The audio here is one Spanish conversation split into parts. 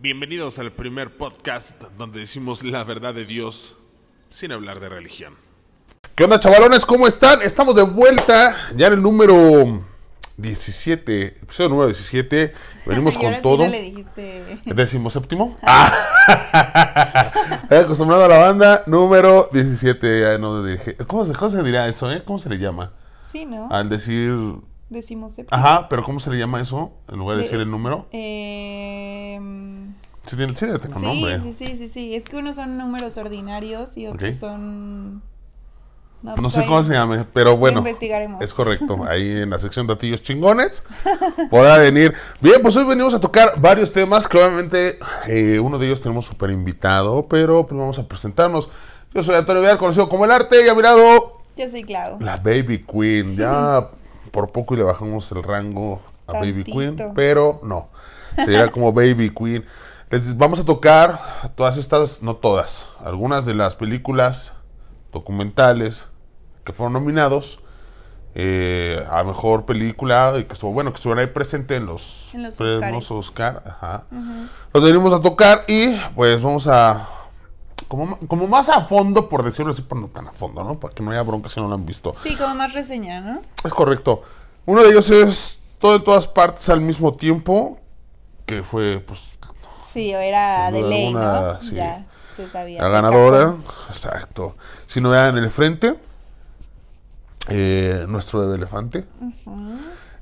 Bienvenidos al primer podcast donde decimos la verdad de Dios sin hablar de religión. ¿Qué onda, chavalones? ¿Cómo están? Estamos de vuelta ya en el número 17, episodio número 17. Venimos con ahora sí todo. no le dijiste. ¿Décimo séptimo? Ah. Acostumbrado a la banda, número 17. Ya no dije. ¿Cómo, se, ¿Cómo se dirá eso, eh? ¿Cómo se le llama? Sí, ¿no? Al decir. Decimos séptimo. Ajá, pero ¿cómo se le llama eso? En lugar de De- decir el número. Eh, Sí, tiene, sí, un sí, nombre. sí, sí, sí, sí. Es que unos son números ordinarios y otros son. No pues sé cómo se llame, pero bueno. investigaremos. Es correcto. Ahí en la sección datillos chingones podrá venir. Bien, pues hoy venimos a tocar varios temas que obviamente eh, uno de ellos tenemos súper invitado, pero primero vamos a presentarnos. Yo soy Antonio Vidal, conocido como El Arte, y a mi lado Yo soy Clau. la Baby Queen. Ya por poco y le bajamos el rango a Baby. Queen, pero no. Sería como Baby Queen. Les vamos a tocar todas estas, no todas, algunas de las películas documentales que fueron nominados eh, a mejor película y que estuvo bueno que estuvieron ahí presente en los, En los. Oscar. Ajá. Los venimos a tocar y pues vamos a como, como más a fondo, por decirlo así, pero no tan a fondo, ¿no? Para que no haya bronca si no lo han visto. Sí, como más reseña, ¿no? Es correcto. Uno de ellos es todo en todas partes al mismo tiempo, que fue pues Sí, o era de ley, alguna, ¿no? sí. Ya se sabía. la de ganadora. Exacto. Si no era en el frente, eh, nuestro bebé elefante,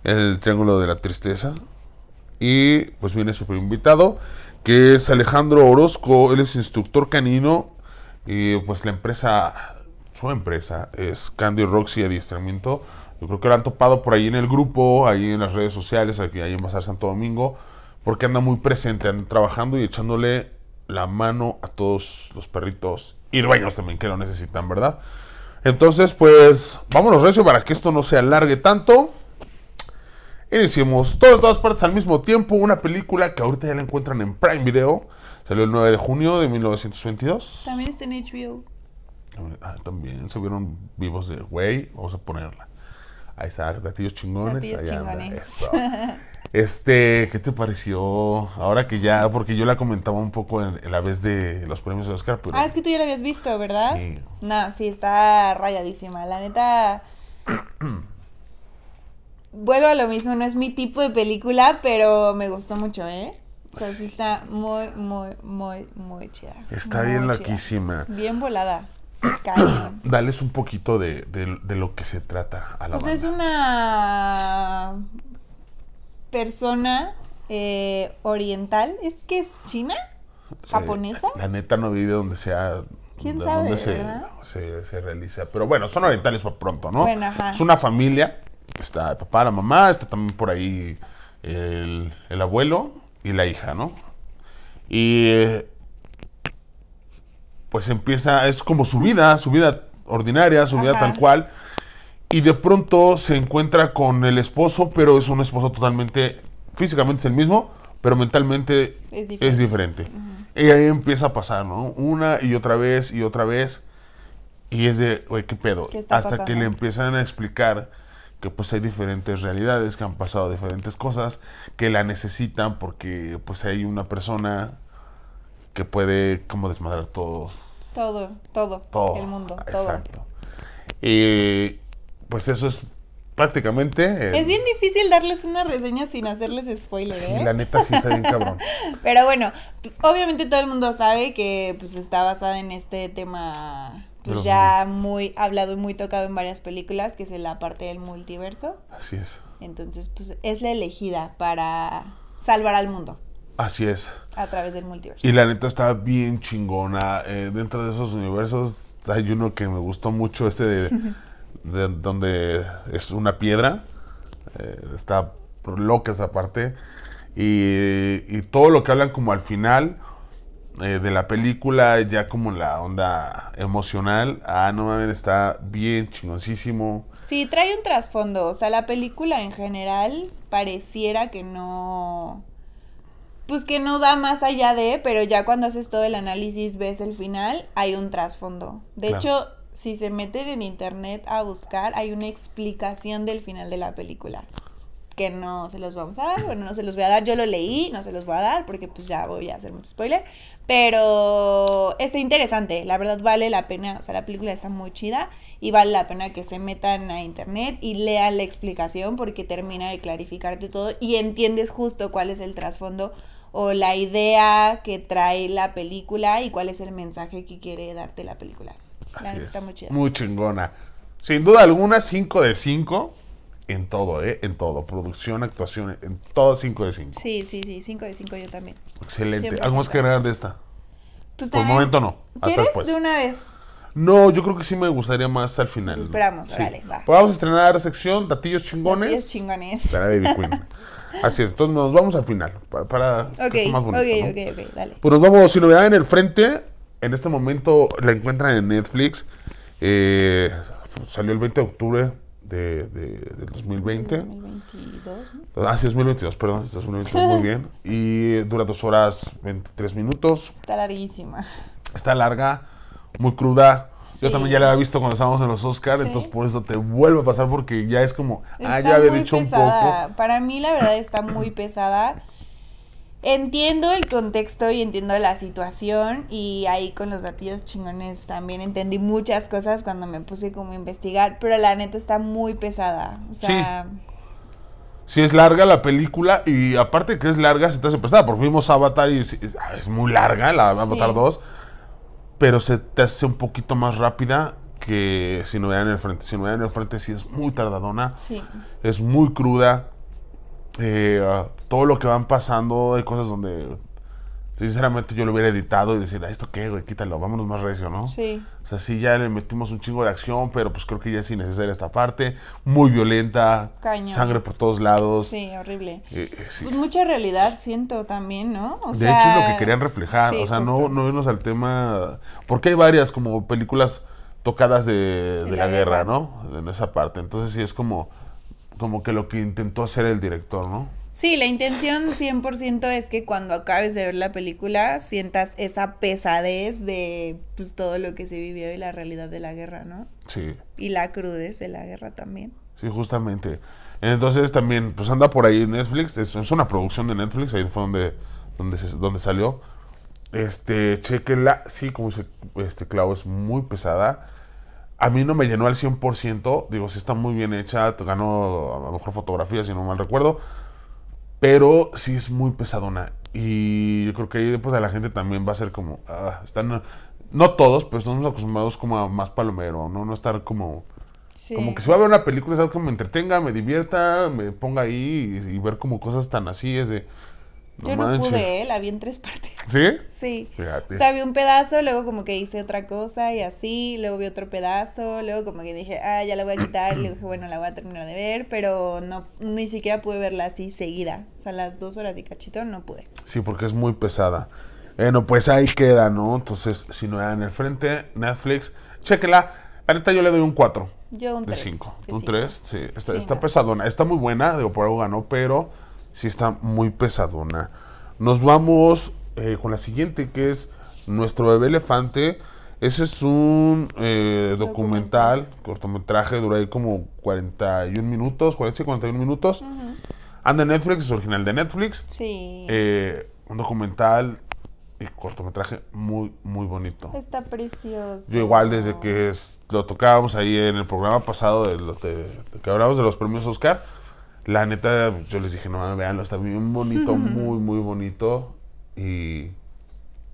el triángulo de la tristeza. Y pues viene super invitado, que es Alejandro Orozco, él es instructor canino. Y pues la empresa, su empresa, es Candy Roxy Adiestramiento. Yo creo que lo han topado por ahí en el grupo, ahí en las redes sociales, aquí ahí en Bazar Santo Domingo, porque anda muy presente, anda trabajando y echándole la mano a todos los perritos y dueños también que lo necesitan, ¿verdad? Entonces, pues, vámonos recio para que esto no se alargue tanto. Iniciemos todo en todas partes al mismo tiempo. Una película que ahorita ya la encuentran en Prime Video. Salió el 9 de junio de 1922. También está en HBO. Ah, también se vieron vivos de güey. Vamos a ponerla. Ahí está, gatillos chingones. Gatillos anda, chingones. eso. Este, ¿qué te pareció? Ahora que ya, porque yo la comentaba un poco en, en la vez de los premios de Oscar, pero Ah, es que tú ya la habías visto, ¿verdad? Sí. No, sí, está rayadísima. La neta. Vuelvo a lo mismo, no es mi tipo de película, pero me gustó mucho, ¿eh? O sea, sí está muy, muy, muy, muy chida. está Muy bien loquísima. Bien volada. Dales un poquito de, de- de lo que se trata a la Pues es una persona eh, oriental. ¿Es que es china? ¿Japonesa? La, la neta no vive donde sea. ¿Quién de sabe, donde se, se, se realiza. Pero bueno, son orientales para pronto, ¿no? Bueno, ajá. Es una familia. Está el papá, la mamá, está también por ahí el, el abuelo y la hija, ¿no? Y eh, pues empieza, es como su vida, su vida ordinaria, su vida Ajá. tal cual. Y de pronto se encuentra con el esposo, pero es un esposo totalmente, físicamente es el mismo, pero mentalmente Es es diferente. diferente. Y ahí empieza a pasar, ¿no? Una y otra vez y otra vez. Y es de, güey, ¿qué pedo? ¿Qué está Hasta que le empiezan a explicar que pues hay diferentes realidades, que han pasado diferentes cosas, que la necesitan porque pues hay una persona que puede como desmadrar todos Todo, todo, todo. el mundo, todo. Exacto. Y pues eso es prácticamente. eh, Es bien difícil darles una reseña sin hacerles spoiler, Sí, ¿eh? la neta sí está bien cabrón. Pero bueno, obviamente todo el mundo sabe que pues está basada en este tema pues ya muy hablado y muy tocado en varias películas, que es la parte del multiverso. Así es. Entonces, pues es la elegida para salvar al mundo Así es. a través del multiverso. Y la neta está bien chingona. Eh, dentro de esos universos hay uno que me gustó mucho, este de, de- donde es una piedra. Eh, está loca esa parte. Y, y todo lo que hablan como al final eh, de la película, ya como la onda emocional. Ah, no mames, está bien chingoncísimo. Sí, trae un trasfondo. O sea, la película en general pareciera que no. Pues que no da más allá de, pero ya cuando haces todo el análisis, ves el final, hay un trasfondo. De Claro. hecho, si se meten en internet a buscar, hay una explicación del final de la película. Que no se los vamos a dar, bueno, no se los voy a dar, yo lo leí, no se los voy a dar porque pues ya voy a hacer mucho spoiler, pero está interesante, la verdad vale la pena, o sea, la película está muy chida y vale la pena que se metan a internet y lean la explicación porque termina de clarificarte todo y entiendes justo cuál es el trasfondo o la idea que trae la película y cuál es el mensaje que quiere darte la película. La Así está es. muy chida. Muy chingona. Sin duda alguna, 5 de 5 en todo, ¿eh? En todo. Producción, actuación, en todo 5 de 5. Sí, sí, sí, 5 de 5 yo también. Excelente. 100%. ¿Algo más que agregar de esta? Pues Por el momento no. Hasta ¿Quieres después. de una vez? No, yo creo que sí me gustaría más al final. Nos esperamos, órale, va. Pues vamos a estrenar sección Datillos Chingones. Datillos chingones. Para Baby Queen. Así es, entonces nos vamos al final. Para, para que Ok, esté más ok, bonito, ¿no? ok, ok, dale. Pues nos vamos, sin novedad en el frente. En este momento la encuentran en Netflix. Eh, salió el 20 de octubre de, de- del 2020. 2022, ¿no? Ah, sí, 2022, perdón, es 2022, muy bien. Y dura dos horas 23 minutos. Está larguísima. Está larga, muy cruda. Yo también ya la había visto cuando estábamos en los Oscars, Sí. entonces por eso te vuelve a pasar porque ya es como, ah, ya había dicho un poco. Para mí, la verdad, está muy pesada. Entiendo el contexto y entiendo la situación y ahí con los gatillos chingones también entendí muchas cosas cuando me puse como a investigar, pero la neta está muy pesada. O sea, Sí es larga la película y aparte que es larga se te hace pesada, porque vimos Avatar y es, es- es muy larga, la Avatar Sí. 2, pero se te hace un poquito más rápida que si no vean en el frente. Si no vean en el frente sí es muy tardadona, sí. es muy cruda. Eh, todo lo que van pasando, hay cosas donde sinceramente yo lo hubiera editado y decir, "Ah, ¿esto qué, güey? Quítalo, vámonos más recio, ¿no? Sí. O sea, sí, ya le metimos un chingo de acción, pero pues creo que ya es innecesaria esta parte. Muy violenta, Cañón. sangre por todos lados. Sí, horrible. Eh, eh, sí. Pues mucha realidad siento también, ¿no? O De sea, hecho, es lo que querían reflejar. sí, o sea, no, no irnos al tema. Porque hay varias como películas tocadas de, de De la, la guerra, guerra. ¿no? En esa parte. Entonces, sí es como, como que lo que intentó hacer el director, ¿no? Sí, la intención 100% es que cuando acabes de ver la película sientas esa pesadez de pues todo lo que se vivió y la realidad de la guerra, ¿no? Sí, Y la crudez de la guerra también. sí, justamente. Entonces, también, pues anda por ahí en Netflix. Es, es una producción de Netflix. Ahí fue donde, donde, se- donde salió. Este, chequenla. Sí, como dice este Clau, es muy pesada. A mí no me llenó al 100%. Digo, sí está muy bien hecha. Ganó a lo mejor fotografía, si no mal recuerdo. Pero sí es muy pesadona. Y yo creo que ahí después de la gente también va a ser como. ah, están. No todos, pero estamos acostumbrados como a más palomero, ¿no? No estar como. Sí. Como que si va a ver una película es algo que me entretenga, me divierta, me ponga ahí y, y ver como cosas tan así es de. No Yo no pude, ¿eh? la vi en tres partes. ¿Sí? Sí. Fíjate. O sea, vi un pedazo, luego como que hice otra cosa y así, luego vi otro pedazo, luego como que dije, ah, ya la voy a quitar, y luego dije, bueno, la voy a terminar de ver, pero no, ni siquiera pude verla así seguida. O sea, las dos horas y cachito no pude. Sí, porque es muy pesada. Bueno, pues ahí queda, ¿no? Entonces, si no era en el frente, Netflix, chéquela. La neta yo le doy un 4 Yo un de 3. 5. Un 3, sí. Está, Sí, está no. pesadona. Está muy buena, digo, por algo ganó, pero sí está muy pesadona. Nos vamos eh, con la siguiente, que es Nuestro bebé elefante. Ese es un eh, documental, cortometraje, dura ahí como 41 minutos, 40 y 41 minutos. Anda en Netflix, es original de Netflix. Sí. Eh, un documental y cortometraje muy, muy bonito. Está precioso. Yo igual desde que es- lo tocábamos ahí en el programa pasado de, de- de que hablábamos de los premios Oscar, la neta yo les dije, no, veanlo, está bien bonito, muy, muy bonito. Y,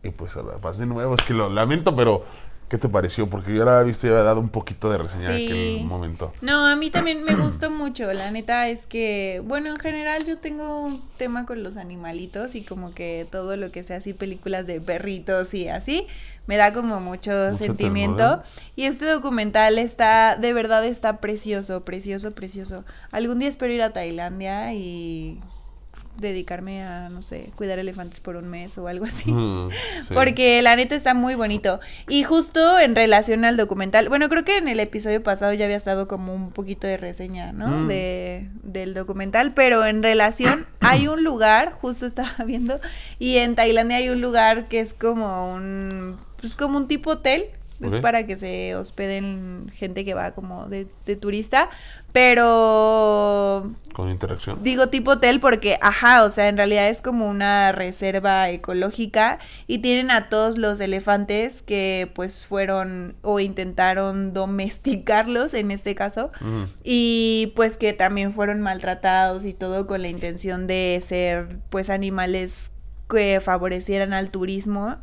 y pues ahora vas de nuevo, es que lo lamento, pero ¿qué te pareció? Porque yo la había visto y había dado un poquito de reseña en Sí. aquel momento. No, a mí también me gustó mucho. La neta es que, bueno, en general yo tengo un tema con los animalitos y como que todo lo que sea así, películas de perritos y así, me da como mucho, Mucha sentimiento. ternura. Y este documental está, de verdad está precioso, precioso, precioso. Algún día espero ir a Tailandia y dedicarme a, no sé, cuidar elefantes por un mes o algo así. Mm, sí. Porque la neta está muy bonito. Y justo en relación al documental, bueno, creo que en el episodio pasado ya había estado como un poquito de reseña, ¿no? Mm. De, del documental, pero en relación hay un lugar, justo estaba viendo, y en Tailandia hay un lugar que es como un, pues como un tipo hotel Es Ok. para que se hospeden gente que va como de, de turista. Pero Con interacción. Digo tipo hotel porque, ajá, o sea, en realidad es como una reserva ecológica y tienen a todos los elefantes que pues fueron o intentaron domesticarlos en este caso y pues que también fueron maltratados y todo con la intención de ser pues animales que favorecieran al turismo.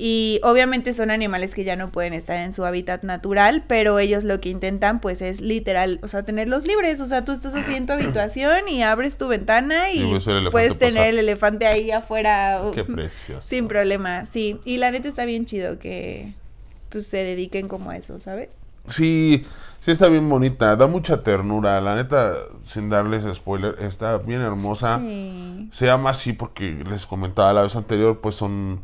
Y obviamente son animales que ya no pueden estar en su hábitat natural, pero ellos lo que intentan pues es literal, o sea, tenerlos libres, o sea, tú estás así en tu habitación y abres tu ventana Y elefante puedes tener pasar. el elefante ahí afuera Qué precioso. sin problema, sí. Y la neta está bien chido que pues se dediquen como a eso, ¿sabes? Sí, sí está bien bonita, da mucha ternura, la neta, sin darles spoiler, está bien hermosa. Sí. Se llama así porque les comentaba la vez anterior, pues son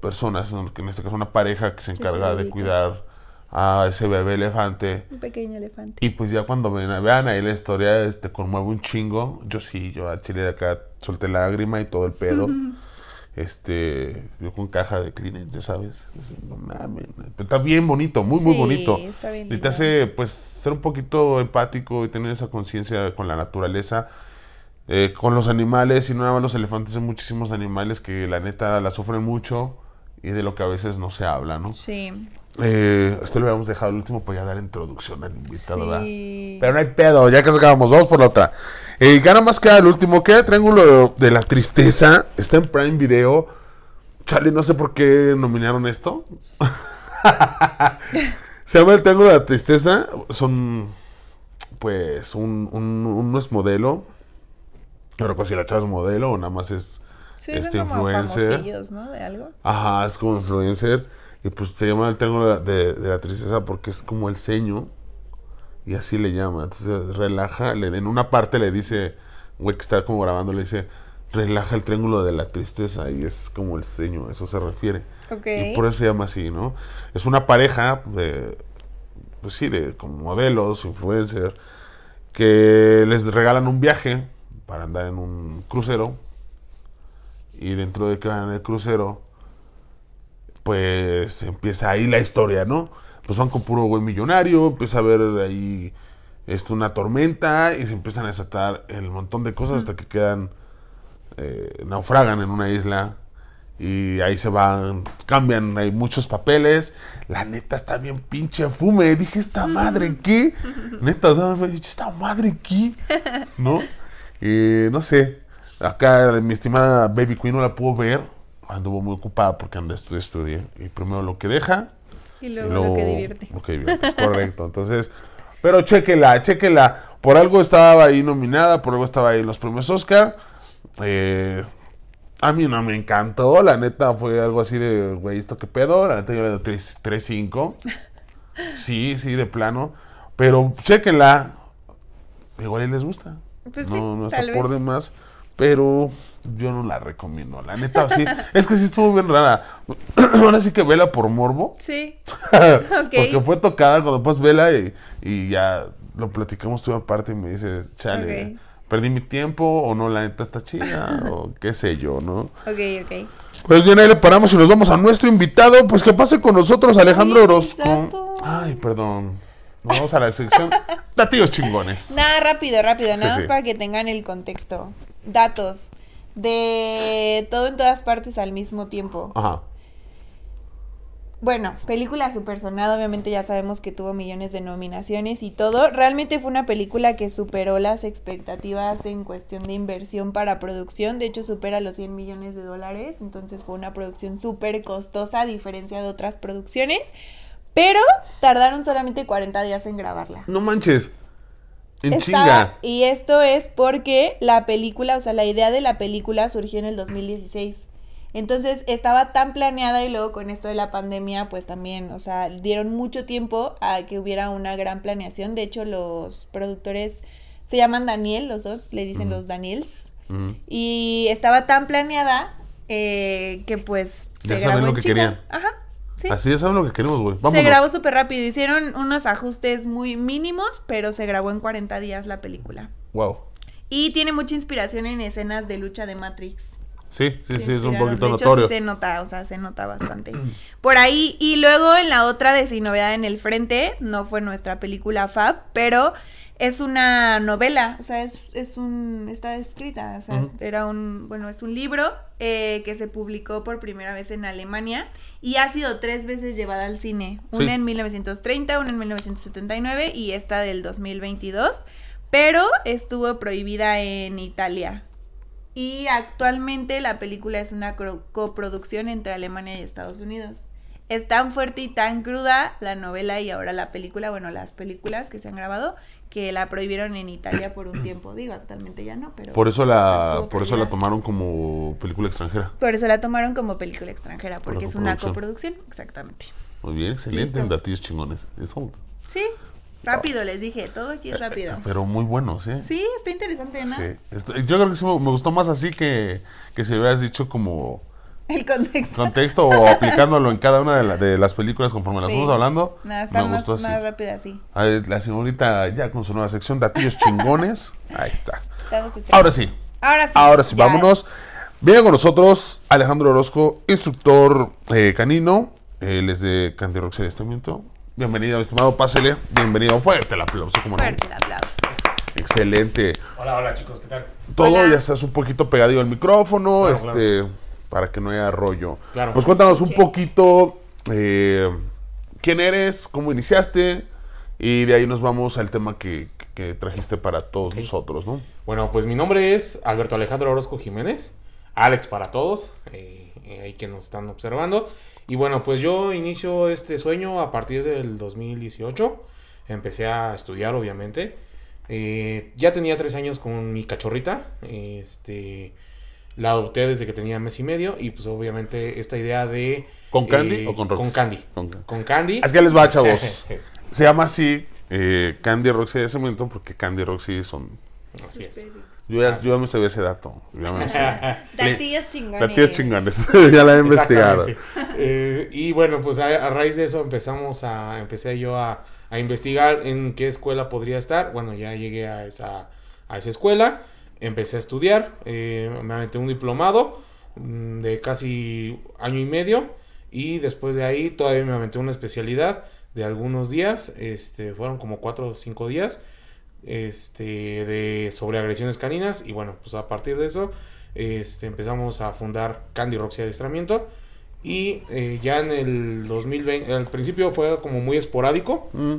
personas, que en este caso una pareja que se encarga de cuidar a ese bebé elefante. Un pequeño elefante. Y pues ya cuando ven- vean ahí la historia, este conmueve un chingo. Yo sí, yo a Chile de acá solté lágrima y todo el pedo. Este, yo con caja de Kleenex, ya sabes. Es- No mames. Está bien bonito, muy, muy bonito. está bien Y te lindo. hace, pues, ser un poquito empático y tener esa conciencia con la naturaleza. Eh, con los animales, y no nada más los elefantes, hay muchísimos animales que la neta la sufren mucho y de lo que a veces no se habla, ¿no? Sí. Eh, esto lo habíamos dejado el último para ya dar introducción al invitado, ¿verdad? Sí. Pero no hay pedo, ya que sacábamos, vamos por la otra. Eh, gana más que el último, queda Triángulo de la Tristeza, está en Prime Video. Chale, no sé por qué nominaron esto. Se llama el Triángulo de la Tristeza, son, pues, un, un, uno es modelo. No recuerdo si la chava es modelo o nada más es Sí, este como influencer. ¿no? De algo. Ajá, es como influencer. Y pues se llama el triángulo de, de la tristeza porque es como el ceño. Y así le llama. Entonces relaja. Le, en una parte le dice, güey que está como grabando, le dice, relaja el triángulo de la tristeza. Y es como el ceño, a eso se refiere. Ok. Y por eso se llama así, ¿no? Es una pareja de, pues sí, de como modelos, influencer, que les regalan un viaje para andar en un crucero. Y dentro de que van en el crucero, pues empieza ahí la historia, ¿no? Pues van con puro güey millonario, empieza a ver ahí esto, una tormenta y se empiezan a desatar el montón de cosas hasta que quedan, eh, naufragan en una isla y ahí se van, cambian, hay muchos papeles. La neta está bien pinche fume. Dije, ¿esta madre qué? Neta, o sea, ¿esta madre qué? ¿No? Y no sé. Acá mi estimada Baby Queen no la pudo ver. Anduvo muy ocupada porque anda estudié, estudié. Y primero lo que deja. Y luego lo que divierte. Lo que divierte, es correcto. Entonces, pero chéquela, chéquela. Por algo estaba ahí nominada, por algo estaba ahí en los premios Oscar. Eh, a mí no me encantó, la neta fue algo así de, güey, ¿esto qué pedo? La neta yo le doy 3-5. Sí, sí, de plano. Pero chéquenla. Igual y les gusta. Pues sí, no, no está tal por vez. demás. Pero yo no la recomiendo. La neta, sí. es que sí estuvo bien rara. Ahora sí que vela por morbo. Sí. Porque fue tocada cuando pues vela y, y ya lo platicamos tú aparte y me dices, chale, perdí mi tiempo o no, la neta está chida o qué sé yo, ¿no? Ok, ok. Pues bien, ahí le paramos y nos vamos a nuestro invitado. Pues que pase con nosotros Alejandro Orozco. Ay, perdón. Nos vamos a la sección Datillos chingones. Nada, rápido, rápido, Sí, nada más sí. para que tengan el contexto. Datos. De todo en todas partes al mismo tiempo. Ajá. Bueno, película super sonada, obviamente ya sabemos que tuvo millones de nominaciones y todo. Realmente fue una película que superó las expectativas en cuestión de inversión para producción. De hecho, supera los 100 millones de dólares. Entonces fue una producción súper costosa a diferencia de otras producciones. Pero tardaron solamente 40 días en grabarla. No manches. En chinga. y esto es porque la película, o sea, la idea de la película surgió en el 2016. Entonces estaba tan planeada y luego con esto de la pandemia, pues también, o sea, dieron mucho tiempo a que hubiera una gran planeación. De hecho, los productores se llaman Daniel, los dos le dicen los Daniels. Y estaba tan planeada eh, que pues Ya se saben grabó lo en que China. querían. Ajá. Sí. Así ya saben lo que queremos, güey. Se grabó súper rápido. Hicieron unos ajustes muy mínimos, pero se grabó en 40 días la película. Wow. Y tiene mucha inspiración en escenas de lucha de Matrix. Sí, sí, se sí, es un poquito de hecho, notorio. sí se nota, o sea, se nota bastante. Por ahí, y luego en la otra de Sin Novedad en el Frente, no fue nuestra película Fab, pero es una novela, o sea, es, es un, está escrita, o sea, era un, bueno, es un libro eh, que se publicó por primera vez en Alemania y ha sido tres veces llevada al cine, una Sí. en 1930, una en 1979 y esta del 2022, pero estuvo prohibida en Italia. Y actualmente la película es una coproducción entre Alemania y Estados Unidos. Es tan fuerte y tan cruda la novela y ahora la película, bueno, las películas que se han grabado, que la prohibieron en Italia por un tiempo. Digo, actualmente ya no, pero... Por eso la, por eso la tomaron como película extranjera. Por eso la tomaron como película extranjera, porque es una coproducción. exactamente. Muy bien, excelente, Listo. datillos chingones. Eso, Sí, rápido les dije, todo aquí es rápido. pero muy buenos, ¿eh? Sí, está interesante, ¿no? Sí. Yo creo que sí me, me gustó más así que, que si hubieras dicho como El contexto. contexto o aplicándolo en cada una de, la- de las películas conforme las Sí. fuimos hablando. Nada, está me más, gustó así. más así. A ver, la señorita ya con su nueva sección, datillos chingones. Ahí está. Estamos estrenados. Ahora sí, Ahora sí. ahora sí, ya. vámonos. Viene con nosotros Alejandro Orozco, instructor eh, canino. Él es de Cantirox Adiestramiento. Bienvenido, mi estimado, pásele. Bienvenido. Fuerte el aplauso, como no. Fuerte el aplauso. Excelente. Hola, hola chicos, ¿qué tal? Todo Hola. ya estás un poquito pegadillo al micrófono, Claro, este, para que no haya rollo. Claro. Pues cuéntanos un Sí. poquito eh, quién eres, cómo iniciaste y de ahí nos vamos al tema que, que trajiste para todos nosotros, ¿no? Bueno, pues mi nombre es Alberto Alejandro Orozco Jiménez, Alex para todos, eh, eh, ahí que nos están observando. Y bueno, pues yo inicio este sueño a partir del 2018, empecé a estudiar obviamente. Eh, ya tenía tres años con mi cachorrita, este, la adopté desde que tenía mes y medio y pues obviamente esta idea de... ¿Con Candy eh, o con Rox? Con Candy. Con Candy. Con Candy. Es que les va, chavos. Se llama así eh, Candy Roxy de cemento porque Candy Roxy son... Así es. Yo ya, yo ya me sabía ese dato. ya me sabía. Chingones. Datillos chingones. ya la he investigado. Eh, y bueno, pues a, a raíz de eso empezamos a, empecé yo a, a investigar en qué escuela podría estar. Bueno, ya llegué a esa, a esa escuela, empecé a estudiar, eh, me aventé un diplomado mm, de casi año y medio y después de ahí todavía me aventé una especialidad de algunos días, este, fueron como cuatro o cinco días este, de sobre agresiones caninas y bueno, pues a partir de eso este, empezamos a fundar Candy Roxy Adiestramiento y eh, ya en el 2020, al principio fue como muy esporádico, Mm.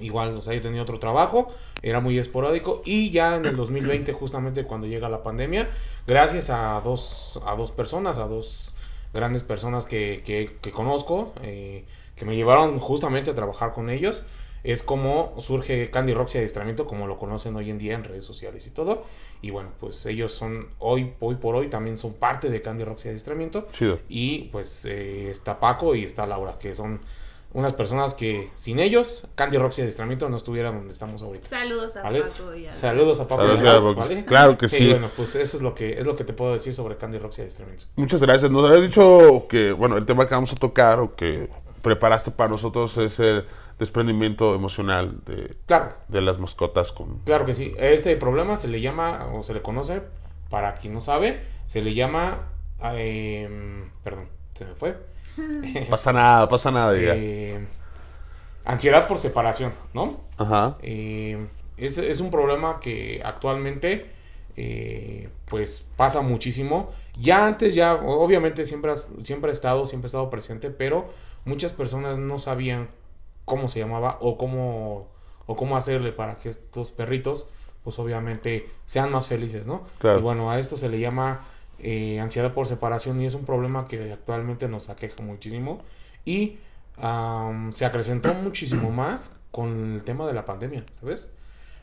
Igual, o sea, yo tenía otro trabajo, era muy esporádico y ya en el 2020 justamente cuando llega la pandemia, gracias a dos, a dos personas, a dos grandes personas que, que, que conozco, eh, que me llevaron justamente a trabajar con ellos, es como surge Candy Roxy Adiestramiento, como lo conocen hoy en día en redes sociales y todo. Y bueno, pues ellos son hoy, hoy por hoy también son parte de Candy Roxy Adiestramiento. Chido. Y pues eh, está Paco y está Laura, que son unas personas que sin ellos, Candy Roxy Adiestramiento no estuviera donde estamos ahorita. Saludos a ¿Vale? Paco y a... Saludos a Paco. Saludos y a Paco. Claro que sí. Y bueno, pues eso es lo que es lo que te puedo decir sobre Candy Roxy Adiestramiento. Muchas gracias. Nos habías dicho que, bueno, el tema que vamos a tocar o que preparaste para nosotros es el desprendimiento emocional de, Claro, de las mascotas con... claro que sí. Este problema se le llama, o se le conoce, para quien no sabe, se le llama, eh, perdón, se me fue. Pasa nada, pasa nada, diga. Eh, ansiedad por separación, ¿no? Ajá. Eh, es, es un problema que actualmente eh, pues pasa muchísimo. Ya antes, ya obviamente siempre, has- siempre ha estado, siempre ha estado presente, pero muchas personas no sabían cómo se llamaba o cómo, o cómo hacerle para que estos perritos pues obviamente sean más felices, ¿no? Claro. Y bueno, a esto se le llama eh, ansiedad por separación y es un problema que actualmente nos aqueja muchísimo y se acrecentó muchísimo más con el tema de la pandemia, ¿sabes?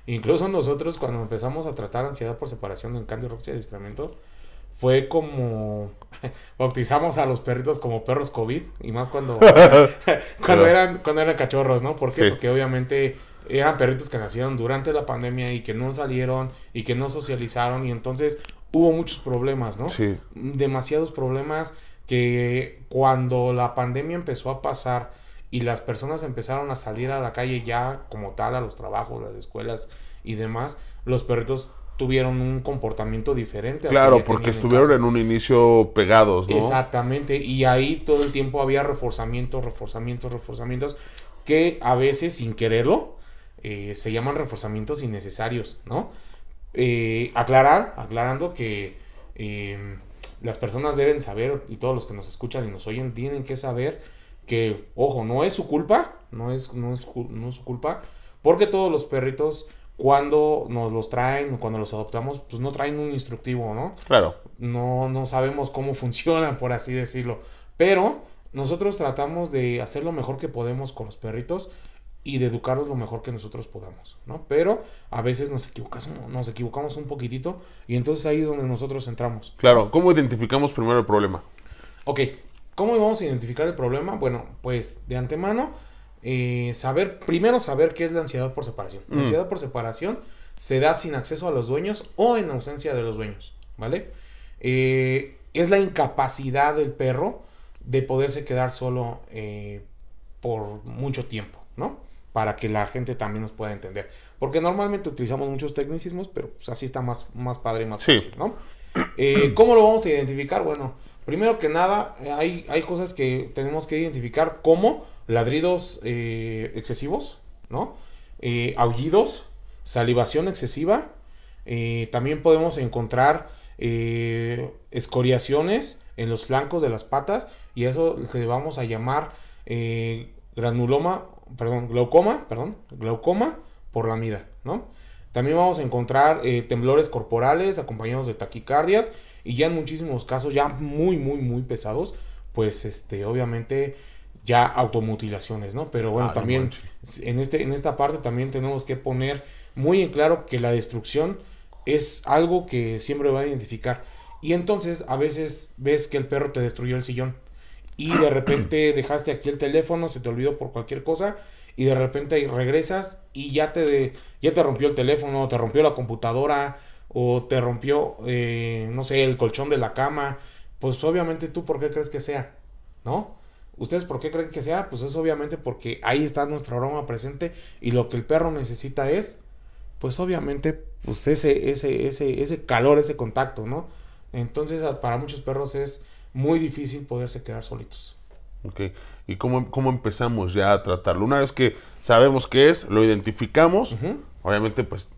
Incluso nosotros cuando empezamos a tratar ansiedad por separación en Candy Roxy Adiestramiento, fue como bautizamos a los perritos como perros COVID y más cuando cuando eran cuando eran cachorros, ¿no? ¿Por qué? Sí. Porque obviamente eran perritos que nacieron durante la pandemia y que no salieron y que no socializaron y entonces hubo muchos problemas, ¿no? Sí. demasiados problemas que cuando la pandemia empezó a pasar y las personas empezaron a salir a la calle ya como tal, a los trabajos, las escuelas y demás, los perritos tuvieron un comportamiento diferente. Claro, porque en estuvieron casa. en un inicio pegados, ¿no? Exactamente, y ahí todo el tiempo había reforzamientos, reforzamientos, reforzamientos, que a veces sin quererlo eh, se llaman reforzamientos innecesarios, ¿no? Eh, aclarar, aclarando que eh, las personas deben saber, y todos los que nos escuchan y nos oyen, tienen que saber que, ojo, no es su culpa, no es, no es, no es su culpa, porque todos los perritos, cuando nos los traen, o cuando los adoptamos, pues no traen un instructivo, ¿no? Claro. no, no sabemos cómo funcionan, por así decirlo. Pero nosotros tratamos de hacer lo mejor que podemos con los perritos y de educarlos lo mejor que nosotros podamos, ¿no? Pero a veces nos equivocamos, nos equivocamos un poquitito y entonces ahí es donde nosotros entramos. Claro. ¿Cómo identificamos primero el problema? Ok, ¿cómo vamos a identificar el problema? Bueno, pues de antemano, eh, saber, primero saber qué es la ansiedad por separación. La Mm. ansiedad por separación se da sin acceso a los dueños o en ausencia de los dueños, ¿vale? Eh, es la incapacidad del perro de poderse quedar solo eh, por mucho tiempo, ¿no? Para que la gente también nos pueda entender. Porque normalmente utilizamos muchos tecnicismos, pero pues así está más, más padre y más Sí. fácil, ¿no? Eh, ¿Cómo lo vamos a identificar? Bueno, primero que nada, hay, hay cosas que tenemos que identificar como ladridos eh, excesivos, ¿no? Eh, aullidos, salivación excesiva. también podemos encontrar escoriaciones en los flancos de las patas y eso le vamos a llamar granuloma, perdón, glaucoma, perdón, glaucoma por la mida, ¿no? También vamos a encontrar eh, temblores corporales acompañados de taquicardias y ya en muchísimos casos ya muy muy muy pesados, pues este obviamente ya automutilaciones, ¿no? Pero bueno, Ah, también en este en esta parte también tenemos que poner muy en claro que la destrucción es algo que siempre va a identificar. Y entonces a veces ves que el perro te destruyó el sillón y de repente dejaste aquí el teléfono, se te olvidó por cualquier cosa y de repente regresas y ya te de- ya te rompió el teléfono, te rompió la computadora o te rompió eh, no sé, el colchón de la cama, pues obviamente tú por qué crees que sea, ¿no? ¿Ustedes por qué creen que sea? Pues es obviamente porque ahí está nuestro aroma presente y lo que el perro necesita es pues obviamente pues ese ese ese ese calor, ese contacto, ¿no? Entonces para muchos perros es muy difícil poderse quedar solitos. Ok. ¿Y cómo, cómo empezamos ya a tratarlo? Una vez que sabemos qué es, lo identificamos. Ujú. Obviamente, pues,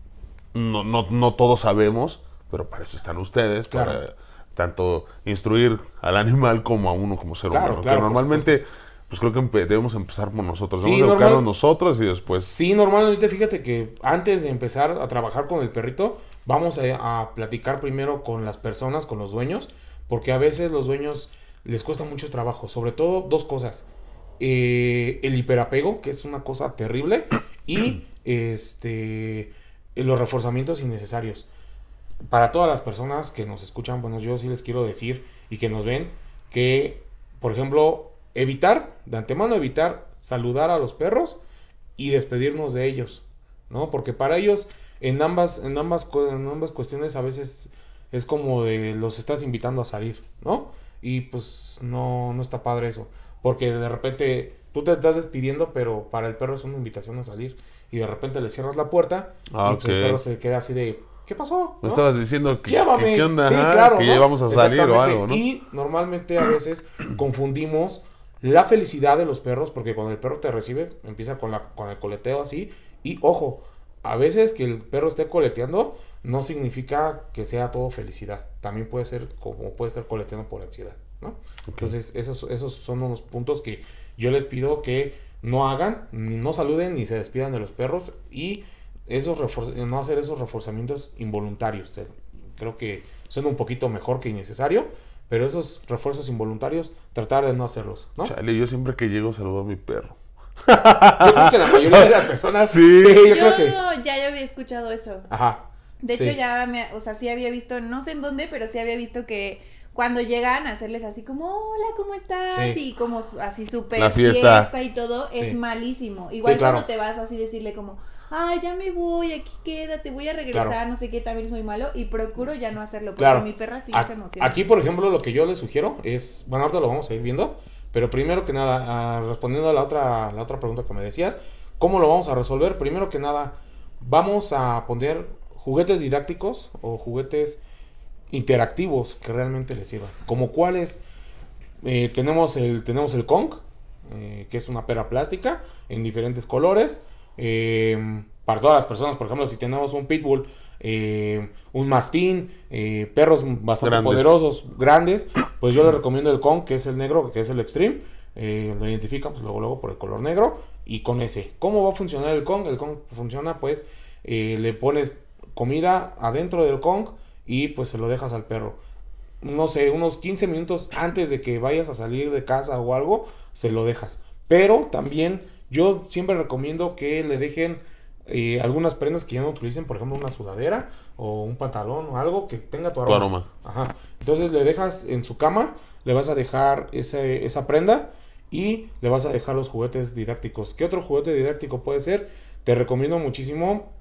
no, no, no todos sabemos, pero para eso están ustedes, Claro. para tanto instruir al animal como a uno como ser Claro, humano. Claro, normalmente, pues creo que empe- debemos empezar por nosotros. Sí, Debemos normal. educarnos nosotros y después. Sí, normalmente fíjate que antes de empezar a trabajar con el perrito, vamos a, a platicar primero con las personas, con los dueños, porque a veces los dueños les cuesta mucho trabajo, sobre todo dos cosas. Eh, el hiperapego, que es una cosa terrible, y este los reforzamientos innecesarios. Para todas las personas que nos escuchan, bueno, yo sí les quiero decir y que nos ven que, por ejemplo, evitar, de antemano evitar saludar a los perros y despedirnos de ellos, ¿no? Porque para ellos en ambas en ambas en ambas cuestiones a veces es como de los estás invitando a salir, ¿no? Y pues no no está padre eso, porque de repente tú te estás despidiendo, pero para el perro es una invitación a salir y de repente le cierras la puerta Ah, y pues el perro se queda así de ¿qué pasó? Me ¿No? estabas diciendo que, Llévame. qué onda, Sí, ajá, claro, que ¿no? ya vamos a salir o algo, ¿no? Y normalmente a veces confundimos la felicidad de los perros, porque cuando el perro te recibe, empieza con, la, con el coleteo así. Y ojo, a veces que el perro esté coleteando no significa que sea todo felicidad. También puede ser como puede estar coleteando por ansiedad, ¿no? Entonces, esos, esos son unos puntos que yo les pido que no hagan, ni no saluden, ni se despidan de los perros. Y esos no hacer esos reforzamientos involuntarios. Creo que suena un poquito mejor que innecesario, pero esos refuerzos involuntarios, tratar de no hacerlos, ¿no? Chale, yo siempre que llego saludo a mi perro. Yo creo que la mayoría de las personas. Sí. yo Yo, creo que. ya, ya había escuchado eso. Ajá. De sí. hecho, ya me, o sea, sí había visto, no sé en dónde, pero sí había visto que cuando llegan a hacerles así como, hola, ¿cómo estás? Sí. Y como así súper fiesta. fiesta. y todo, es malísimo. Igual claro. cuando te vas así decirle como, ay, ya me voy, aquí quédate, voy a regresar, Claro. no sé qué, también es muy malo. Y procuro ya no hacerlo, porque Claro. mi perra sí A- se emociona. Aquí, por ejemplo, lo que yo les sugiero es, bueno, ahorita lo vamos a ir viendo, pero primero que nada, ah, respondiendo a la otra, la otra pregunta que me decías, ¿cómo lo vamos a resolver? Primero que nada, vamos a poner juguetes didácticos o juguetes interactivos que realmente les sirvan. Como cuáles eh, tenemos el tenemos el Kong, eh, que es una pera plástica en diferentes colores. Eh, para todas las personas, por ejemplo, si tenemos un pitbull, un mastín, perros bastante poderosos, grandes, pues yo les recomiendo el Kong, que es el negro, que es el Extreme. lo identifican pues luego, luego por el color negro y con ese. ¿Cómo va a funcionar el Kong? El Kong funciona pues le pones comida adentro del Kong y pues se lo dejas al perro. No sé, unos 15 minutos antes de que vayas a salir de casa o algo, se lo dejas. Pero también yo siempre recomiendo que le dejen eh, algunas prendas que ya no utilicen, por ejemplo, una sudadera o un pantalón o algo que tenga tu aroma. Ajá. Entonces le dejas en su cama, le vas a dejar ese, esa prenda y le vas a dejar los juguetes didácticos. ¿Qué otro juguete didáctico puede ser? Te recomiendo muchísimo,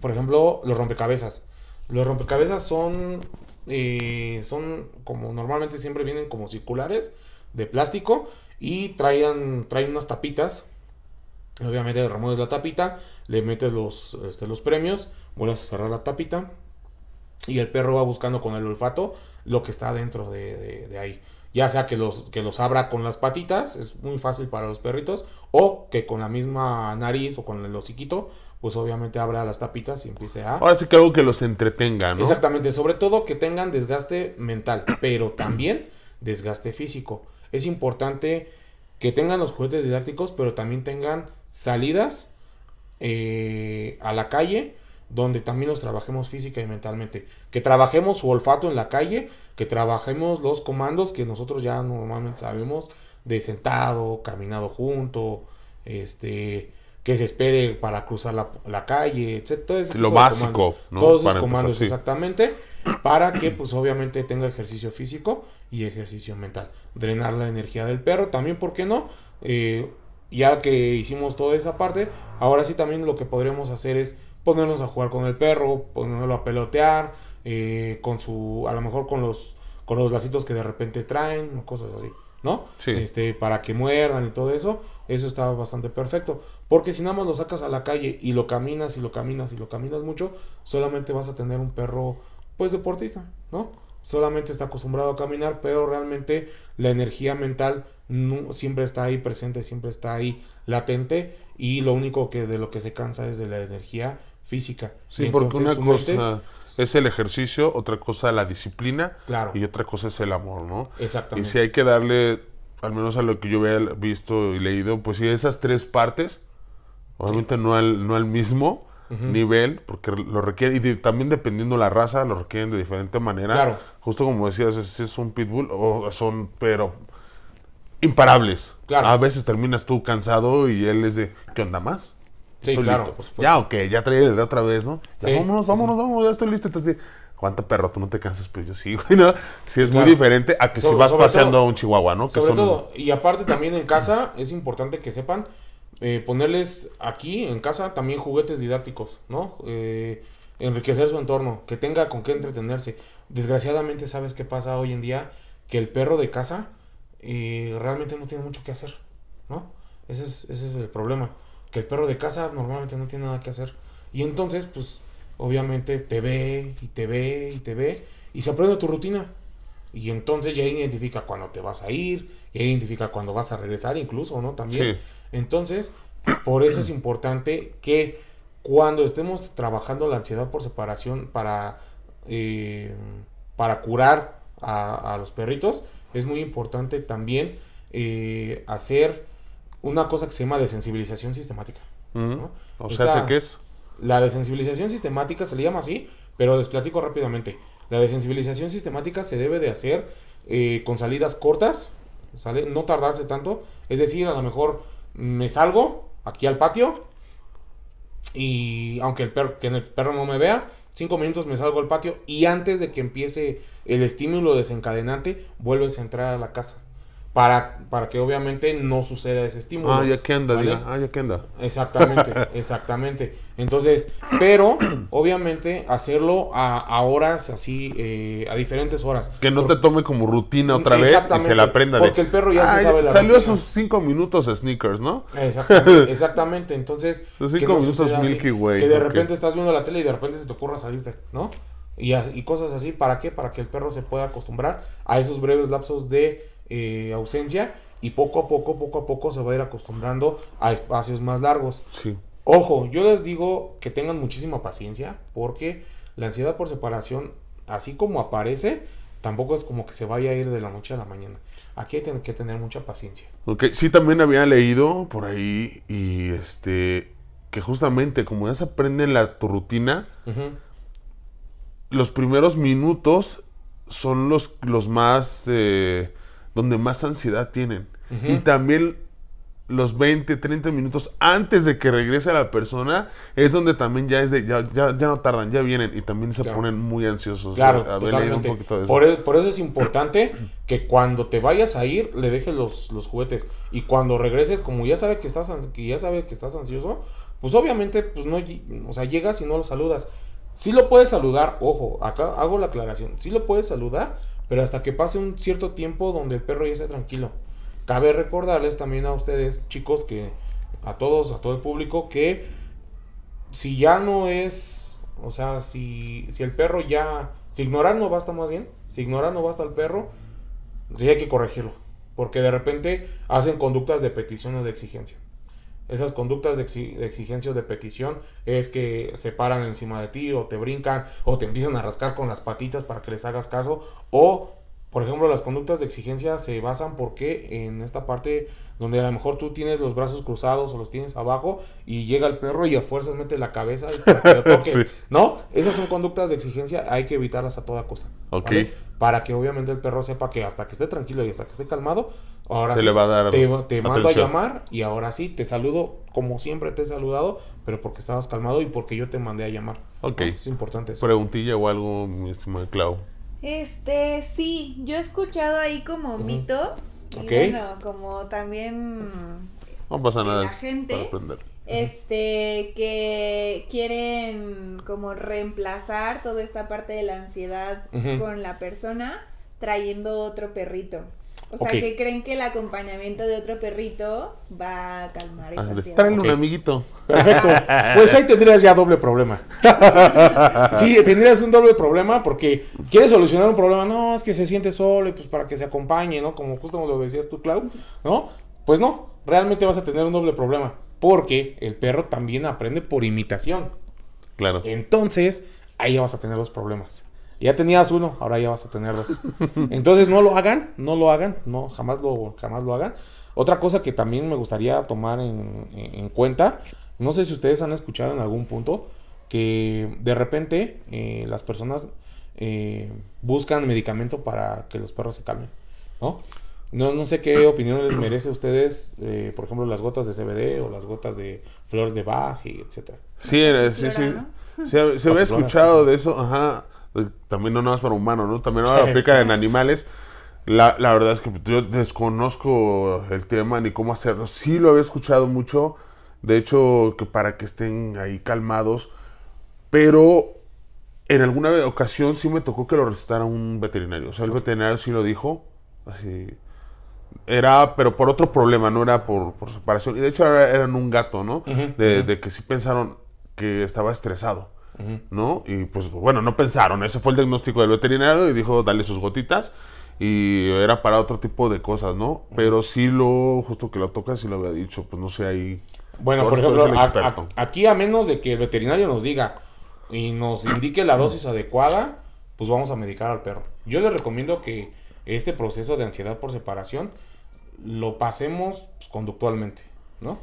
por ejemplo, los rompecabezas. Los rompecabezas son, eh, son como normalmente siempre vienen como circulares de plástico y traen, traen unas tapitas. Obviamente remueves la tapita, le metes los, este, los premios, vuelves a cerrar la tapita y el perro va buscando con el olfato lo que está dentro de, de ahí ya sea que los, que los abra con las patitas, es muy fácil para los perritos, o que con la misma nariz o con el hociquito, pues obviamente abra las tapitas y empiece a... Ahora sí que algo que los entretenga, ¿no? Exactamente, sobre todo que tengan desgaste mental, pero también desgaste físico. Es importante que tengan los juguetes didácticos, pero también tengan salidas eh, a la calle donde también los trabajemos física y mentalmente. Que trabajemos su olfato en la calle, que trabajemos los comandos que nosotros ya normalmente sabemos de sentado, caminado junto, este, que se espere para cruzar la, calle, etcétera. Lo básico, Todos esos comandos, exactamente, para que pues obviamente tenga ejercicio físico y ejercicio mental. Drenar la energía del perro, también, ¿por qué no? Eh, ya que hicimos toda esa parte, ahora sí también lo que podríamos hacer es ponernos a jugar con el perro, ponerlo a pelotear, eh, con su, a lo mejor con los, con los lacitos que de repente traen, o cosas así, ¿no? Sí. Este, para que muerdan y todo eso, eso está bastante perfecto. Porque si nada más lo sacas a la calle y lo caminas y lo caminas y lo caminas mucho, solamente vas a tener un perro, pues deportista, ¿no? solamente está acostumbrado a caminar, pero realmente la energía mental no, siempre está ahí presente, siempre está ahí latente y lo único que de lo que se cansa es de la energía física. Sí, porque una cosa es el ejercicio, otra cosa la disciplina claro. y otra cosa es el amor, ¿no? Exactamente. Y si hay que darle, al menos a lo que yo había visto y leído, pues sí, esas tres partes, obviamente no, al, no al mismo, nivel, porque lo requiere, y también dependiendo la raza, lo requieren de diferente manera. Claro. Justo como decías, si es un pitbull, o son, pero imparables. Claro. A veces terminas tú cansado y él es de, ¿qué onda más? Sí, claro. ya, ok, ya traía el de otra vez, ¿no? Sí, vámonos, vámonos, vámonos, ya estoy listo. Entonces, ¿cuánto perro? Tú no te cansas, pero yo sí, güey, ¿no? Sí, es muy diferente a que si vas paseando a un chihuahua, ¿no? sobre todo, y aparte también en casa es importante que sepan eh, ponerles aquí en casa también juguetes didácticos, ¿no? Eh, enriquecer su entorno, que tenga con qué entretenerse. Desgraciadamente, ¿sabes qué pasa hoy en día? Que el perro de casa eh, realmente no tiene mucho que hacer, ¿no? Ese es, ese es el problema. Que el perro de casa normalmente no tiene nada que hacer. Y entonces, pues, obviamente te ve y te ve y te ve y se aprende tu rutina. Y entonces ya identifica cuando te vas a ir, ya identifica cuando vas a regresar incluso, ¿no? También. Entonces, por eso es importante que cuando estemos trabajando la ansiedad por separación para, eh, para curar a, los perritos, es muy importante también eh, hacer una cosa que se llama desensibilización sistemática. O sea, ¿qué es? La desensibilización sistemática se le llama así, pero les platico rápidamente. La desensibilización sistemática se debe de hacer eh, con salidas cortas, ¿sale? no tardarse tanto. Es decir, a lo mejor me salgo aquí al patio y aunque el perro, que el perro no me vea, cinco minutos me salgo al patio y antes de que empiece el estímulo desencadenante, vuelves a entrar a la casa. Para, para que obviamente no suceda ese estímulo. Ah, ya que anda, ¿vale? diga. Ah, ya que anda. Exactamente, exactamente. Entonces, pero obviamente hacerlo a, a horas así, eh, a diferentes horas. Que no Por- te tome como rutina otra vez y se la aprenda. de, porque el perro ya se "Ay, sabe la Salió rutina". sus cinco minutos a sneakers, ¿no? Exactamente, exactamente. Entonces, que cinco no minutos suceda así, Milky Way, Que de repente estás viendo la tele y de repente se te ocurra salirte, ¿no? Y, y cosas así, ¿para qué? Para que el perro se pueda acostumbrar a esos breves lapsos de eh, ausencia y poco a poco, poco a poco se va a ir acostumbrando a espacios más largos. Sí. Ojo, yo les digo que tengan muchísima paciencia porque la ansiedad por separación, así como aparece, tampoco es como que se vaya a ir de la noche a la mañana. Aquí hay que tener mucha paciencia. Ok, sí también había leído por ahí y este que justamente como ya se aprende la tu rutina, los primeros minutos son los, los más eh, donde más ansiedad tienen. Y también los 20, 30 minutos antes de que regrese la persona es donde también ya es de ya, ya, ya no tardan, ya vienen y también se Claro. ponen muy ansiosos. Claro, totalmente. un poquito de eso. Por, e- por eso es importante que cuando te vayas a ir, le dejes los, los juguetes. Y cuando regreses, como ya sabe que estás que ya sabe que estás ansioso, pues obviamente, pues no, o sea, llegas y no lo saludas. Sí lo puedes saludar, ojo, acá hago la aclaración, sí lo puedes saludar, pero hasta que pase un cierto tiempo donde el perro ya esté tranquilo. Cabe recordarles también a ustedes, chicos, que a todos, a todo el público, que si ya no es, o sea, si, si el perro ya, si ignorar no basta más bien, si ignorar no basta al perro, sí hay que corregirlo, porque de repente hacen conductas de petición o de exigencia. Esas conductas de, exi- de exigencia o de petición es que se paran encima de ti o te brincan o te empiezan a rascar con las patitas para que les hagas caso o por ejemplo, las conductas de exigencia se basan porque en esta parte donde a lo mejor tú tienes los brazos cruzados o los tienes abajo y llega el perro y a fuerzas mete la cabeza y para que lo toques, Sí. ¿no? Esas son conductas de exigencia, hay que evitarlas a toda costa. Ok. Para que obviamente el perro sepa que hasta que esté tranquilo y hasta que esté calmado, ahora Se sí, le va a dar te, te mando a llamar y ahora sí te saludo como siempre te he saludado, pero porque estabas calmado y porque yo te mandé a llamar. Ok. ¿no? Es importante eso. Preguntilla o algo, mi estimado Clau. Este, sí, yo he escuchado ahí como mito. Y bueno, como también No pasa nada. la gente. para este que quieren como reemplazar toda esta parte de la ansiedad con la persona trayendo otro perrito. O sea, que creen que el acompañamiento de otro perrito va a calmar esa Ah, ansiedad. Tráele Ok. un amiguito. Perfecto. Pues ahí tendrías ya doble problema. Sí, tendrías un doble problema porque quieres solucionar un problema. No, es que se siente solo y pues para que se acompañe, ¿no? Como justo lo decías tú, Clau, ¿no? Pues no, realmente vas a tener un doble problema porque el perro también aprende por imitación. Claro. Entonces, ahí ya vas a tener dos problemas. Ya tenías uno, ahora ya vas a tener dos. Entonces, no lo hagan, no lo hagan, no, jamás lo, jamás lo hagan. Otra cosa que también me gustaría tomar en, en- en cuenta, no sé si ustedes han escuchado en algún punto, que de repente eh, las personas eh, buscan medicamento para que los perros se calmen, ¿no? No, no sé qué opinión les merece a ustedes, eh, por ejemplo, las gotas de CBD o las gotas de flores de Bach, y etcétera. Sí, eh, sí, sí. Se, se había escuchado de eso, ajá. También no nada más para humanos, ¿no? También ahora aplica en animales. La, la verdad es que yo desconozco el tema ni cómo hacerlo. Sí lo había escuchado mucho. De hecho, que para que estén ahí calmados. Pero en alguna ocasión sí me tocó que lo recetara un veterinario. O sea, el veterinario sí lo dijo. Así. Era, pero por otro problema, no era por, por separación. Y de hecho era, eran un gato, ¿no? De, de que sí pensaron que estaba estresado, ¿no? Y pues bueno, no pensaron. Ese fue el diagnóstico del veterinario y dijo, dale sus gotitas. Y era para otro tipo de cosas, ¿no? Pero sí lo, justo que lo tocas, sí lo había dicho, pues no sé ahí. Bueno, Por ejemplo, a- a- aquí a menos de que el veterinario nos diga y nos indique la dosis adecuada, pues vamos a medicar al perro. Yo les recomiendo que este proceso de ansiedad por separación lo pasemos pues, conductualmente, ¿no?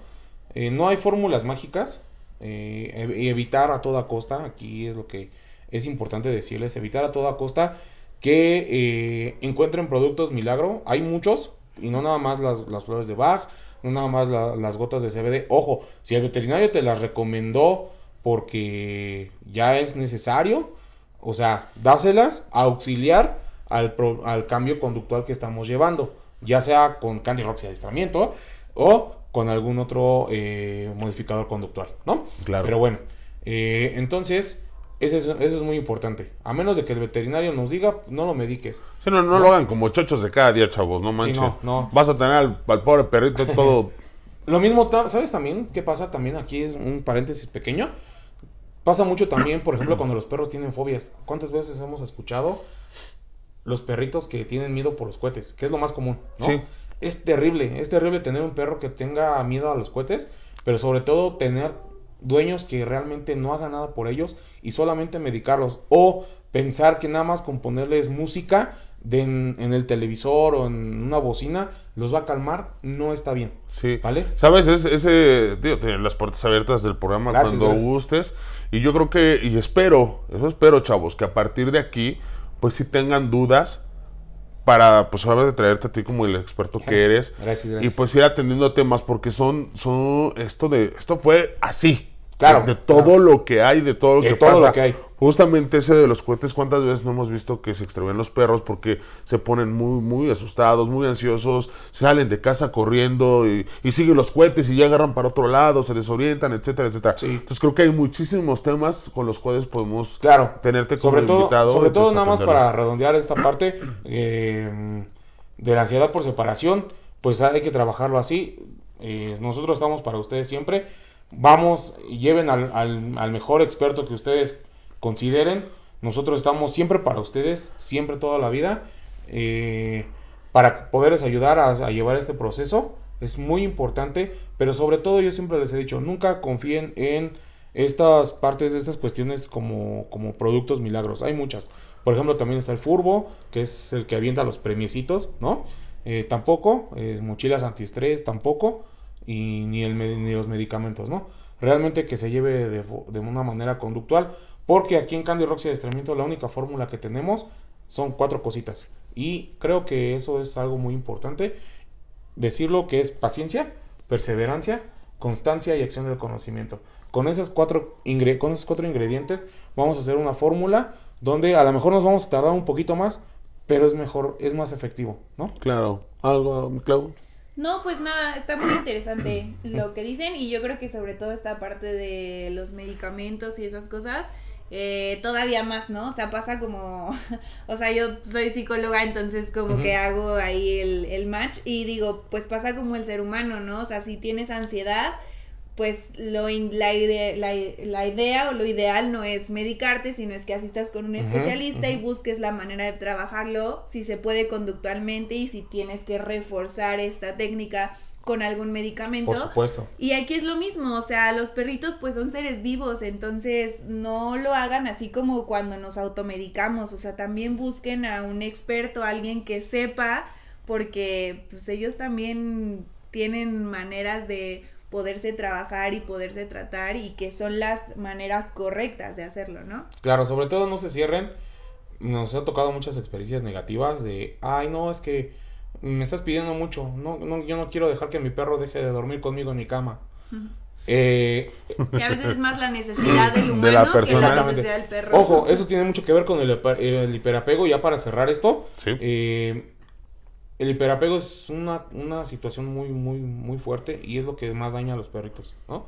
Eh, no hay fórmulas mágicas. Eh, e- evitar a toda costa, aquí es lo que es importante decirles, evitar a toda costa que eh, encuentren productos milagro. Hay muchos, y no nada más las, las flores de Bach, no nada más la- las gotas de CBD. Ojo, si el veterinario te las recomendó porque ya es necesario, o sea, dáselas a auxiliar al, pro- al cambio conductual que estamos llevando, ya sea con Candy Rocks y adiestramiento o con algún otro eh, modificador conductual, ¿no? Claro. Pero bueno, eh, entonces, eso es, eso es muy importante. A menos de que el veterinario nos diga, no lo mediques. Sí, no, no lo hagan como chochos de cada día, chavos, no manches. no, no. Vas a tener al, al pobre perrito todo. Lo mismo, ¿sabes también qué pasa? También aquí es un paréntesis pequeño. Pasa mucho también, por ejemplo, cuando los perros tienen fobias. ¿Cuántas veces hemos escuchado los perritos que tienen miedo por los cohetes? Que es lo más común, ¿no? Sí. Es terrible, es terrible tener un perro que tenga miedo a los cohetes, pero sobre todo tener dueños que realmente no hagan nada por ellos y solamente medicarlos o pensar que nada más con ponerles música de en, en el televisor o en una bocina los va a calmar, no está bien. Sí. ¿Vale? ¿Sabes? Es- ese, tío, las puertas abiertas del programa Gracias, cuando gracias. gustes. Y yo creo que, y espero, eso espero, chavos, que a partir de aquí, pues si tengan dudas para, pues obviamente traerte a ti como el experto que eres. Gracias, Y pues ir atendiendo temas porque son, son, esto de, esto fue así. Claro, De, de todo claro. lo que hay, de todo lo De que todo pasa. lo que hay. Justamente ese de los cohetes, ¿cuántas veces no hemos visto que se extravían los perros porque se ponen muy, muy asustados, muy ansiosos, salen de casa corriendo y, y siguen los cohetes y ya agarran para otro lado, se desorientan, etcétera, etcétera. Sí. Entonces creo que hay muchísimos temas con los cuales podemos Claro. tenerte como sobre todo, invitado. Sobre todo pues, nada más para redondear esta parte eh, de la ansiedad por separación, pues hay que trabajarlo así. Eh, nosotros estamos para ustedes siempre. Vamos lleven al, al- mejor experto que ustedes consideren. Nosotros estamos siempre para ustedes, siempre toda la vida, eh, para poderles ayudar a, a llevar este proceso. Es muy importante, pero sobre todo yo siempre les he dicho, nunca confíen en estas partes, estas cuestiones como, como productos milagros. Hay muchas. Por ejemplo, también está el Furbo, que es el que avienta los premiecitos, ¿no? Eh, tampoco, eh, mochilas antiestrés tampoco, y ni, el, ni los medicamentos, ¿no? Realmente que se lleve de, de una manera conductual, porque aquí en Candy Rocks y Adiestramiento la única fórmula que tenemos son cuatro cositas. Y creo que eso es algo muy importante decirlo que es paciencia, perseverancia, constancia y acción del conocimiento. Con esas cuatro con esos cuatro ingredientes vamos a hacer una fórmula donde a lo mejor nos vamos a tardar un poquito más, pero es mejor, es más efectivo, ¿no? Claro. ¿Algo, Clau? No, pues nada, está muy interesante lo que dicen y yo creo que sobre todo esta parte de los medicamentos y esas cosas, eh, todavía más, ¿no? O sea, pasa como, o sea, yo soy psicóloga, entonces como que hago ahí el, el match y digo, pues pasa como el ser humano, ¿no? O sea, si tienes ansiedad, pues lo in- la, ide- la, la idea o lo ideal no es medicarte, sino es que asistas con un especialista y busques la manera de trabajarlo, si se puede conductualmente y si tienes que reforzar esta técnica con algún medicamento. Por supuesto. Y aquí es lo mismo, o sea, los perritos pues son seres vivos, entonces no lo hagan así como cuando nos automedicamos, o sea, también busquen a un experto, a alguien que sepa, porque pues ellos también tienen maneras de poderse trabajar y poderse tratar y que son las maneras correctas de hacerlo, ¿no? Claro, sobre todo no se cierren. Nos ha tocado muchas experiencias negativas de, ay, no, es que me estás pidiendo mucho. No, no, yo no quiero dejar que mi perro deje de dormir conmigo en mi cama. Eh, Sí, a veces es más la necesidad del humano De la que persona. la necesidad del perro. Ojo, eso tiene mucho que ver con el, el hiperapego. Ya para cerrar esto, Sí. eh, el hiperapego es una, una situación muy, muy, muy fuerte y es lo que más daña a los perritos, ¿no?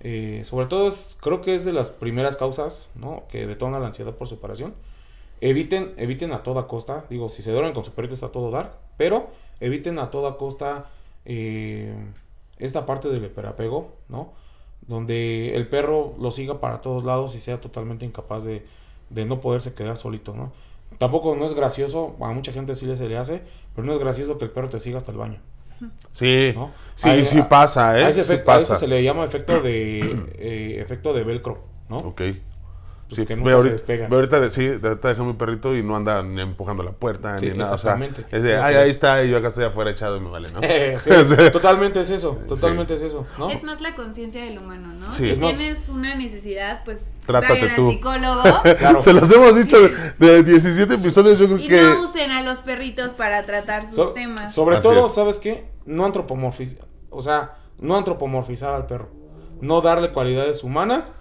Eh, sobre todo, creo que es de las primeras causas, ¿no? Que detona la ansiedad por separación. Eviten, eviten a toda costa, digo, si se duermen con su perrito está todo dar, pero eviten a toda costa eh, esta parte del hiperapego, ¿no? Donde el perro lo siga para todos lados y sea totalmente incapaz de, de no poderse quedar solito, ¿no? Tampoco no es gracioso, a mucha gente sí se le hace, pero no es gracioso que el perro te siga hasta el baño. Sí. ¿No? Sí, sí pasa, ¿eh? A ese, Sí efecto, a ese pasa. se le llama efecto de eh, efecto de velcro, ¿no? Ok. Pues Sí, que ve nunca se ahorita, despega. ve ahorita de- sí, de ahorita dejé mi perrito y no anda ni empujando la puerta Sí, ni nada. O sea, exactamente. es de, ay, ahí está, y yo acá estoy afuera echado y me vale, ¿no? Sí, totalmente es eso, totalmente es eso, ¿no? Es más la conciencia del humano, ¿no? Sí. si tienes una necesidad, pues Trátate vayan al tú. psicólogo Claro. Se los hemos dicho de, de 17 episodios, yo creo y que... no usen a los perritos para tratar sus So- temas. sobre Así todo, es. ¿sabes qué? No antropomorfizar, o sea, no antropomorfizar al perro, no darle cualidades humanas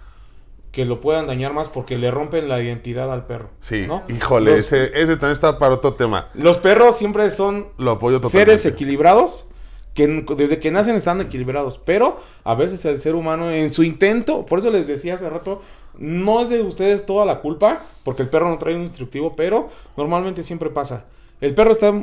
que lo puedan dañar más porque le rompen la identidad al perro. Sí, ¿no? híjole, Los- ese, ese también está para otro tema. Los perros siempre son Lo apoyo seres equilibrados que desde que nacen están equilibrados, pero a veces el ser humano en su intento, por eso les decía hace rato, no es de ustedes toda la culpa, porque el perro no trae un instructivo, pero normalmente siempre pasa. El perro está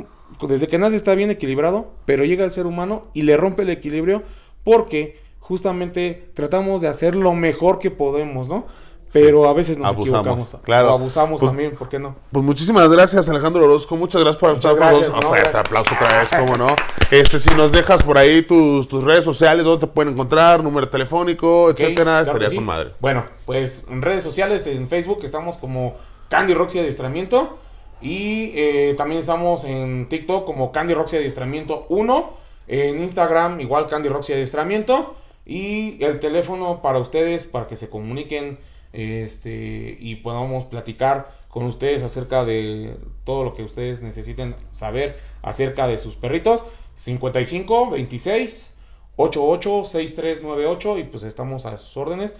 desde que nace está bien equilibrado, pero llega el ser humano y le rompe el equilibrio porque justamente tratamos de hacer lo mejor que podemos, ¿no? Pero a veces nos Abusamos, equivocamos. claro. O abusamos Pues- también, ¿por qué no? Pues muchísimas gracias, Alejandro Orozco. Muchas gracias por estar con nosotros. aplauso otra vez, cómo no. Este, si nos dejas por ahí tus, tus redes sociales, dónde te pueden encontrar, número telefónico, etcétera, claro estaría que sí. con madre. Bueno, pues en redes sociales, en Facebook estamos como Candy Roxy Adiestramiento. Y eh, también estamos en TikTok como Candy Roxy Adiestramiento 1. En Instagram igual Candy Roxy Adiestramiento. Y el teléfono para ustedes, para que se comuniquen este, y podamos platicar con ustedes acerca de todo lo que ustedes necesiten saber acerca de sus perritos. 55 26 88 6398 y pues estamos a sus órdenes.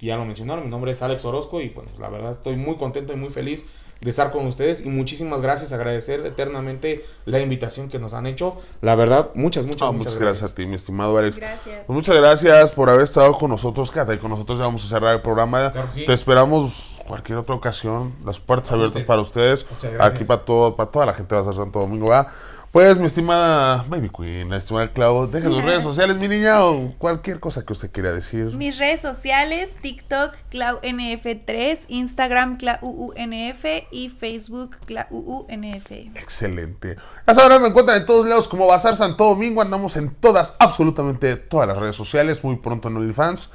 Ya lo mencionaron, mi nombre es Alex Orozco y pues la verdad estoy muy contento y muy feliz de estar con ustedes y muchísimas gracias, agradecer eternamente la invitación que nos han hecho. La verdad, muchas, muchas, Ah, muchas muchas gracias. gracias a ti, mi estimado Alex. Gracias. Pues muchas gracias por haber estado con nosotros. Quédate con nosotros, ya vamos a cerrar el programa. Claro que sí. Te esperamos cualquier otra ocasión. Las puertas abiertas usted. para ustedes. Muchas gracias. Aquí para todo, para toda la gente va a ser Santo Domingo. ¿va? Pues mi estimada Baby Queen, la estimada Clau, deja sus redes sociales, mi niña, o cualquier cosa que usted quiera decir. Mis redes sociales, TikTok, ClauNF3, Instagram, ClauUNF y Facebook, ClauUNF. Excelente. Ya sabrán, me encuentran en todos lados como Bazar Santo Domingo. Andamos en todas, absolutamente todas las redes sociales. Muy pronto en OnlyFans.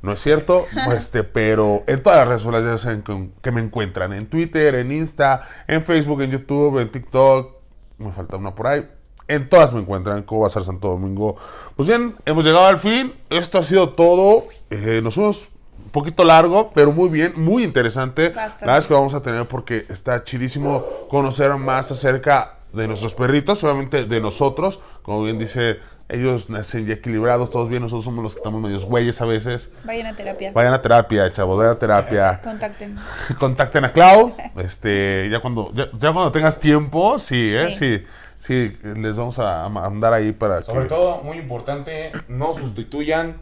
No es cierto, este, pero en todas las redes sociales ya saben que, que me encuentran. En Twitter, en Insta, en Facebook, en YouTube, en TikTok. Me falta una por ahí. En todas me encuentran como Bazar Santo Domingo. Pues bien, hemos llegado al fin. Esto ha sido todo. Eh, nos fuimos un poquito largo, pero muy bien, muy interesante. Bastante. La verdad es que vamos a tener porque está chidísimo conocer más acerca de nuestros perritos, obviamente de nosotros. Como bien dice, ellos nacen ya equilibrados, todos bien, nosotros somos los que estamos medios güeyes a veces. Vayan a terapia. Vayan a terapia, chavos, vayan a terapia. Contacten. Contacten a Clau. Este, ya cuando, ya, ya cuando tengas tiempo, sí, ¿eh? Sí. Sí. Sí, les vamos a a mandar ahí para Sobre que... todo, muy importante, no sustituyan,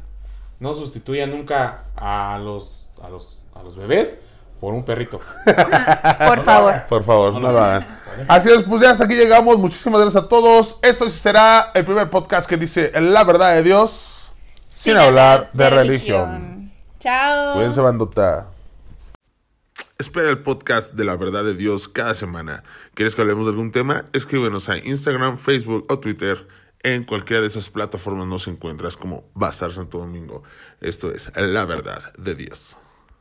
no sustituyan nunca a los, a los, a los bebés por un perrito. Por favor. Por favor, no lo hagan. Así es, pues ya hasta aquí llegamos. Muchísimas gracias a todos. Esto será el primer podcast que dice la verdad de Dios sin, hablar de, religión. Chao. Cuídense, bandota. Espera el podcast de la verdad de Dios cada semana. ¿Quieres que hablemos de algún tema? Escríbenos a Instagram, Facebook o Twitter. En cualquiera de esas plataformas nos encuentras como Bazar Santo Domingo. Esto es la verdad de Dios.